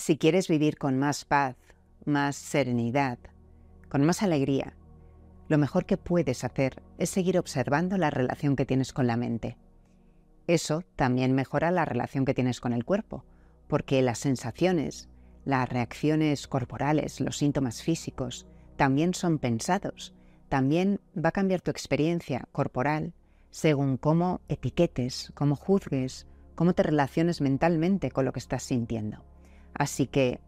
Si quieres vivir con más paz, más serenidad, con más alegría, lo mejor que puedes hacer es seguir observando la relación que tienes con la mente. Eso también mejora la relación que tienes con el cuerpo, porque las sensaciones, las reacciones corporales, los síntomas físicos, también son pensados. También va a cambiar tu experiencia corporal según cómo etiquetes, cómo juzgues, cómo te relaciones mentalmente con lo que estás sintiendo. Así que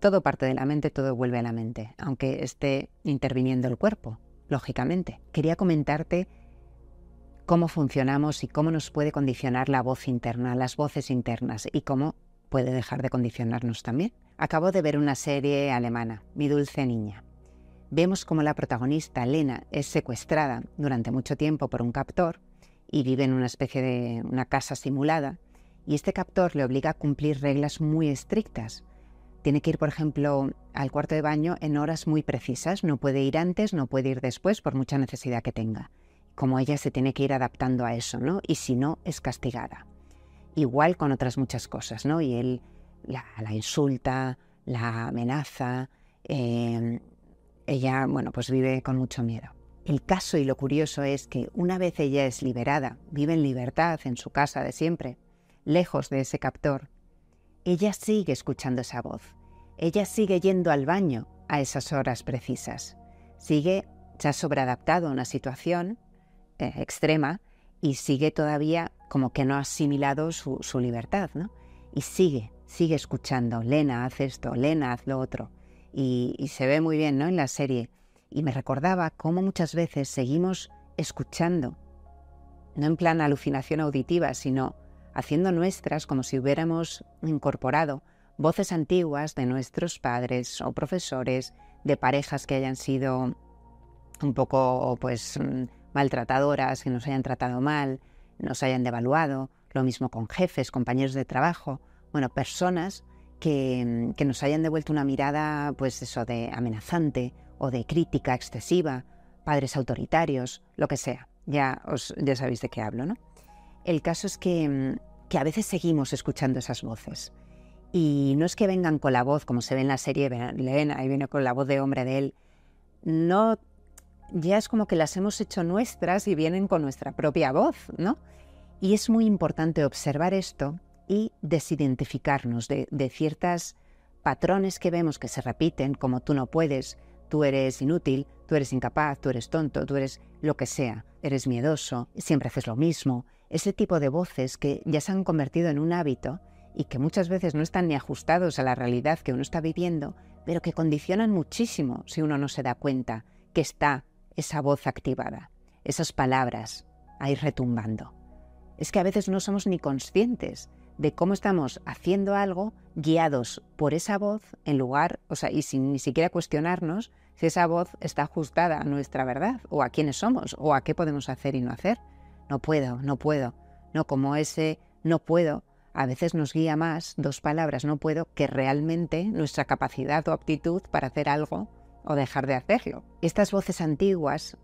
todo parte de la mente, todo vuelve a la mente, aunque esté interviniendo el cuerpo, lógicamente. Quería comentarte cómo funcionamos y cómo nos puede condicionar la voz interna, las voces internas y cómo puede dejar de condicionarnos también. Acabo de ver una serie alemana, Mi dulce niña. Vemos cómo la protagonista, Lena, es secuestrada durante mucho tiempo por un captor y vive en una especie de una casa simulada y este captor le obliga a cumplir reglas muy estrictas tiene que ir, por ejemplo, al cuarto de baño en horas muy precisas. No puede ir antes, no puede ir después, por mucha necesidad que tenga. Como ella se tiene que ir adaptando a eso, ¿no? Y si no, es castigada. Igual con otras muchas cosas, ¿no? Y él la, insulta, la amenaza. Em, ella, bueno, pues vive con mucho miedo. El caso y lo curioso es que una vez ella es liberada, vive en libertad en su casa de siempre, lejos de ese captor, ella sigue escuchando esa voz. Ella sigue yendo al baño a esas horas precisas. Sigue, ha sobreadaptado a una situación eh, extrema y sigue todavía como que no ha asimilado su, libertad, ¿no? Y sigue, sigue escuchando. Lena, haz esto, Lena, haz lo otro. Y, y se ve muy bien, ¿no? En la serie. Y me recordaba cómo muchas veces seguimos escuchando, no en plan alucinación auditiva, sino haciendo nuestras como si hubiéramos incorporado voces antiguas de nuestros padres o profesores, de parejas que hayan sido un poco pues maltratadoras, que nos hayan tratado mal, nos hayan devaluado, lo mismo con jefes, compañeros de trabajo, bueno, personas que, que nos hayan devuelto una mirada pues eso de amenazante o de crítica excesiva, padres autoritarios, lo que sea. Ya os ya sabéis de qué hablo, ¿no? El caso es que, que a veces seguimos escuchando esas voces. Y no es que vengan con la voz, como se ve en la serie, leen, ahí viene con la voz de hombre de él. No, ya es como que las hemos hecho nuestras y vienen con nuestra propia voz, ¿no? Y es muy importante observar esto y desidentificarnos de, de ciertos patrones que vemos que se repiten, como tú no puedes, tú eres inútil, tú eres incapaz, tú eres tonto, tú eres lo que sea, eres miedoso, siempre haces lo mismo, ese tipo de voces que ya se han convertido en un hábito y que muchas veces no están ni ajustados a la realidad que uno está viviendo, pero que condicionan muchísimo si uno no se da cuenta que está esa voz activada, esas palabras ahí retumbando. Es que a veces no somos ni conscientes de cómo estamos haciendo algo guiados por esa voz en lugar, o sea, y sin ni siquiera cuestionarnos si esa voz está ajustada a nuestra verdad o a quiénes somos o a qué podemos hacer y no hacer no puedo, no puedo. No, como ese no puedo, a veces nos guía más dos palabras no puedo que realmente nuestra capacidad o aptitud para hacer algo o dejar de hacerlo. Estas voces antiguas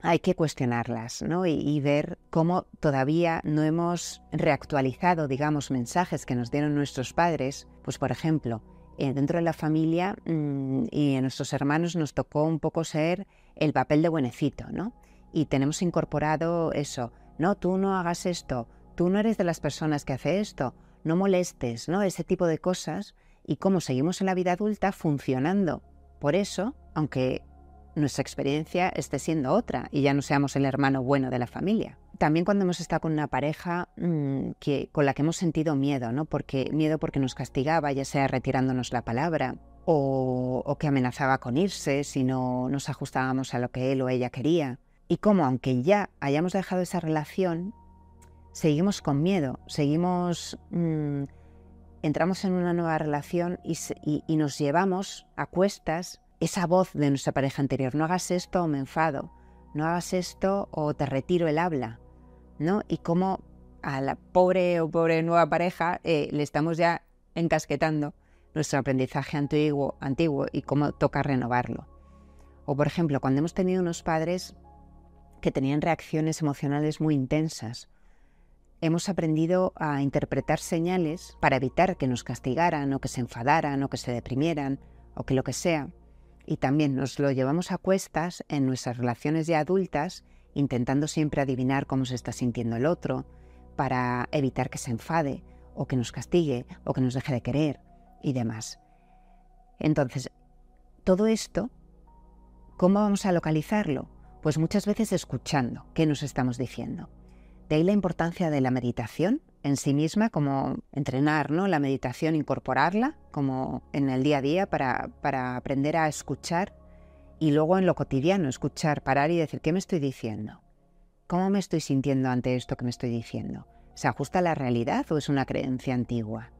hay que cuestionarlas ¿no? y, ver cómo todavía no hemos reactualizado, digamos, mensajes que nos dieron nuestros padres. Pues, por ejemplo, eh, dentro de la familia mm, y en nuestros hermanos nos tocó un poco ser el papel de buenecito, ¿no? Y tenemos incorporado eso, no, tú no hagas esto, tú no eres de las personas que hace esto, no molestes, ¿no? Ese tipo de cosas y cómo seguimos en la vida adulta funcionando. Por eso, aunque nuestra experiencia esté siendo otra y ya no seamos el hermano bueno de la familia. También cuando hemos estado con una pareja mm, que, con la que hemos sentido miedo, ¿no? Porque, miedo porque nos castigaba, ya sea retirándonos la palabra, o, o que amenazaba con irse si no nos ajustábamos a lo que él o ella quería y cómo, aunque ya hayamos dejado esa relación, seguimos con miedo, seguimos, mm, entramos en una nueva relación y, nos llevamos a cuestas esa voz de nuestra pareja anterior, no hagas esto o me enfado, no hagas esto o te retiro el habla, ¿no? Y cómo a la pobre o pobre nueva pareja eh, le estamos ya encasquetando nuestro aprendizaje antiguo, antiguo y cómo toca renovarlo. O por ejemplo, cuando hemos tenido unos padres que tenían reacciones emocionales muy intensas. hemos aprendido a interpretar señales para evitar que nos castigaran o que se enfadaran o que se deprimieran o que lo que sea. Y también nos lo llevamos a cuestas en nuestras relaciones ya adultas, intentando siempre adivinar cómo se está sintiendo el otro, para evitar que se enfade o que nos castigue o que nos deje de querer y demás. Entonces, todo esto, ¿cómo vamos a localizarlo? Pues muchas veces escuchando qué nos estamos diciendo. De ahí la importancia de la meditación en sí misma, como entrenar ¿no? la meditación, incorporarla como en el día a día para, para aprender a escuchar y luego en lo cotidiano, escuchar, parar y decir, ¿qué me estoy diciendo? ¿Cómo me estoy sintiendo ante esto que me estoy diciendo? ¿Se ajusta a la realidad o es una creencia antigua?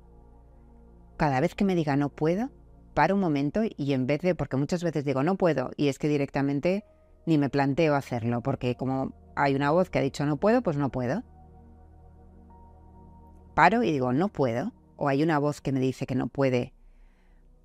Cada vez que me diga no puedo, paro un momento y en vez de, porque muchas veces digo no puedo y es que directamente ni me planteo hacerlo, porque como hay una voz que ha dicho no puedo, pues no puedo. Paro y digo no puedo, o hay una voz que me dice que no puede,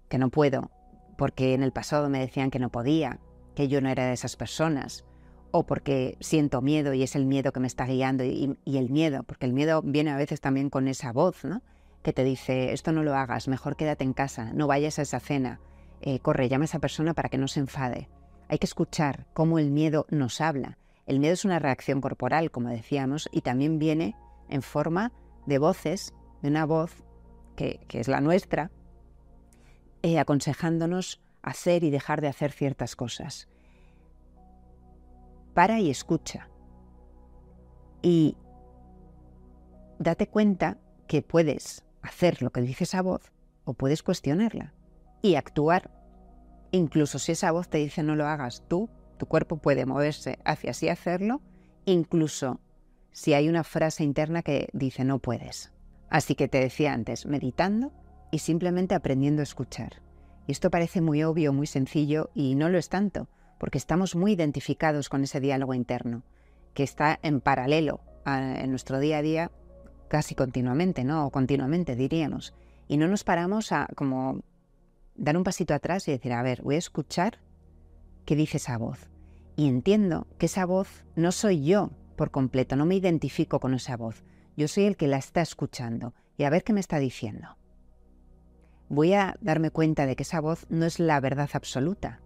que no puedo, porque en el pasado me decían que no podía, que yo no era de esas personas, o porque siento miedo y es el miedo que me está guiando y, el miedo, porque el miedo viene a veces también con esa voz, ¿no? Que te dice, esto no lo hagas, mejor quédate en casa, no vayas a esa cena, eh, corre, llama a esa persona para que no se enfade. Hay que escuchar cómo el miedo nos habla. El miedo es una reacción corporal, como decíamos, y también viene en forma de voces, de una voz que, es la nuestra, eh, aconsejándonos hacer y dejar de hacer ciertas cosas. Para y escucha. Y date cuenta que puedes hacer lo que dice esa voz o puedes cuestionarla y actuar. Incluso si esa voz te dice no lo hagas tú, tu cuerpo puede moverse hacia así hacerlo, incluso si hay una frase interna que dice no puedes. Así que te decía antes, meditando y simplemente aprendiendo a escuchar. Y esto parece muy obvio, muy sencillo, y no lo es tanto, porque estamos muy identificados con ese diálogo interno, que está en paralelo en nuestro día a día casi continuamente, ¿no? O continuamente diríamos. Y no nos paramos a como dar un pasito atrás y decir, a ver, voy a escuchar qué dice esa voz. Y entiendo que esa voz no soy yo por completo, no me identifico con esa voz. Yo soy el que la está escuchando y a ver qué me está diciendo voy a darme cuenta de que esa voz no es la verdad absoluta.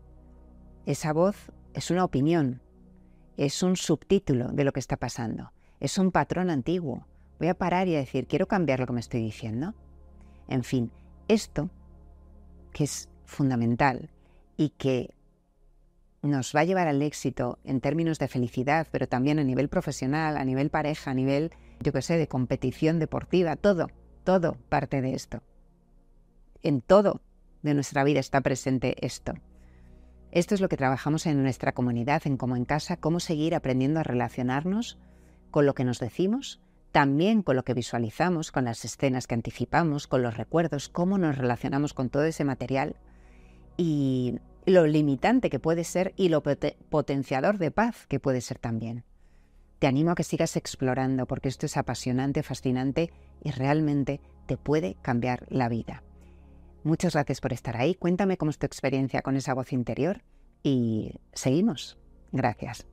Esa voz es una opinión, es un subtítulo de lo que está pasando, es un patrón antiguo. Voy a parar y a decir, quiero cambiar lo que me estoy diciendo. En fin, esto, que es fundamental y que nos va a llevar al éxito en términos de felicidad, pero también a nivel profesional, a nivel pareja, a nivel, yo qué sé, de competición deportiva, todo, todo parte de esto en todo de nuestra vida está presente esto. Esto es lo que trabajamos en nuestra comunidad, en Como en Casa, cómo seguir aprendiendo a relacionarnos con lo que nos decimos, también con lo que visualizamos, con las escenas que anticipamos, con los recuerdos, cómo nos relacionamos con todo ese material y lo limitante que puede ser y lo potenciador de paz que puede ser también. Te animo a que sigas explorando porque esto es apasionante, fascinante y realmente te puede cambiar la vida. Muchas gracias por estar ahí. Cuéntame cómo es tu experiencia con esa voz interior y seguimos. Gracias.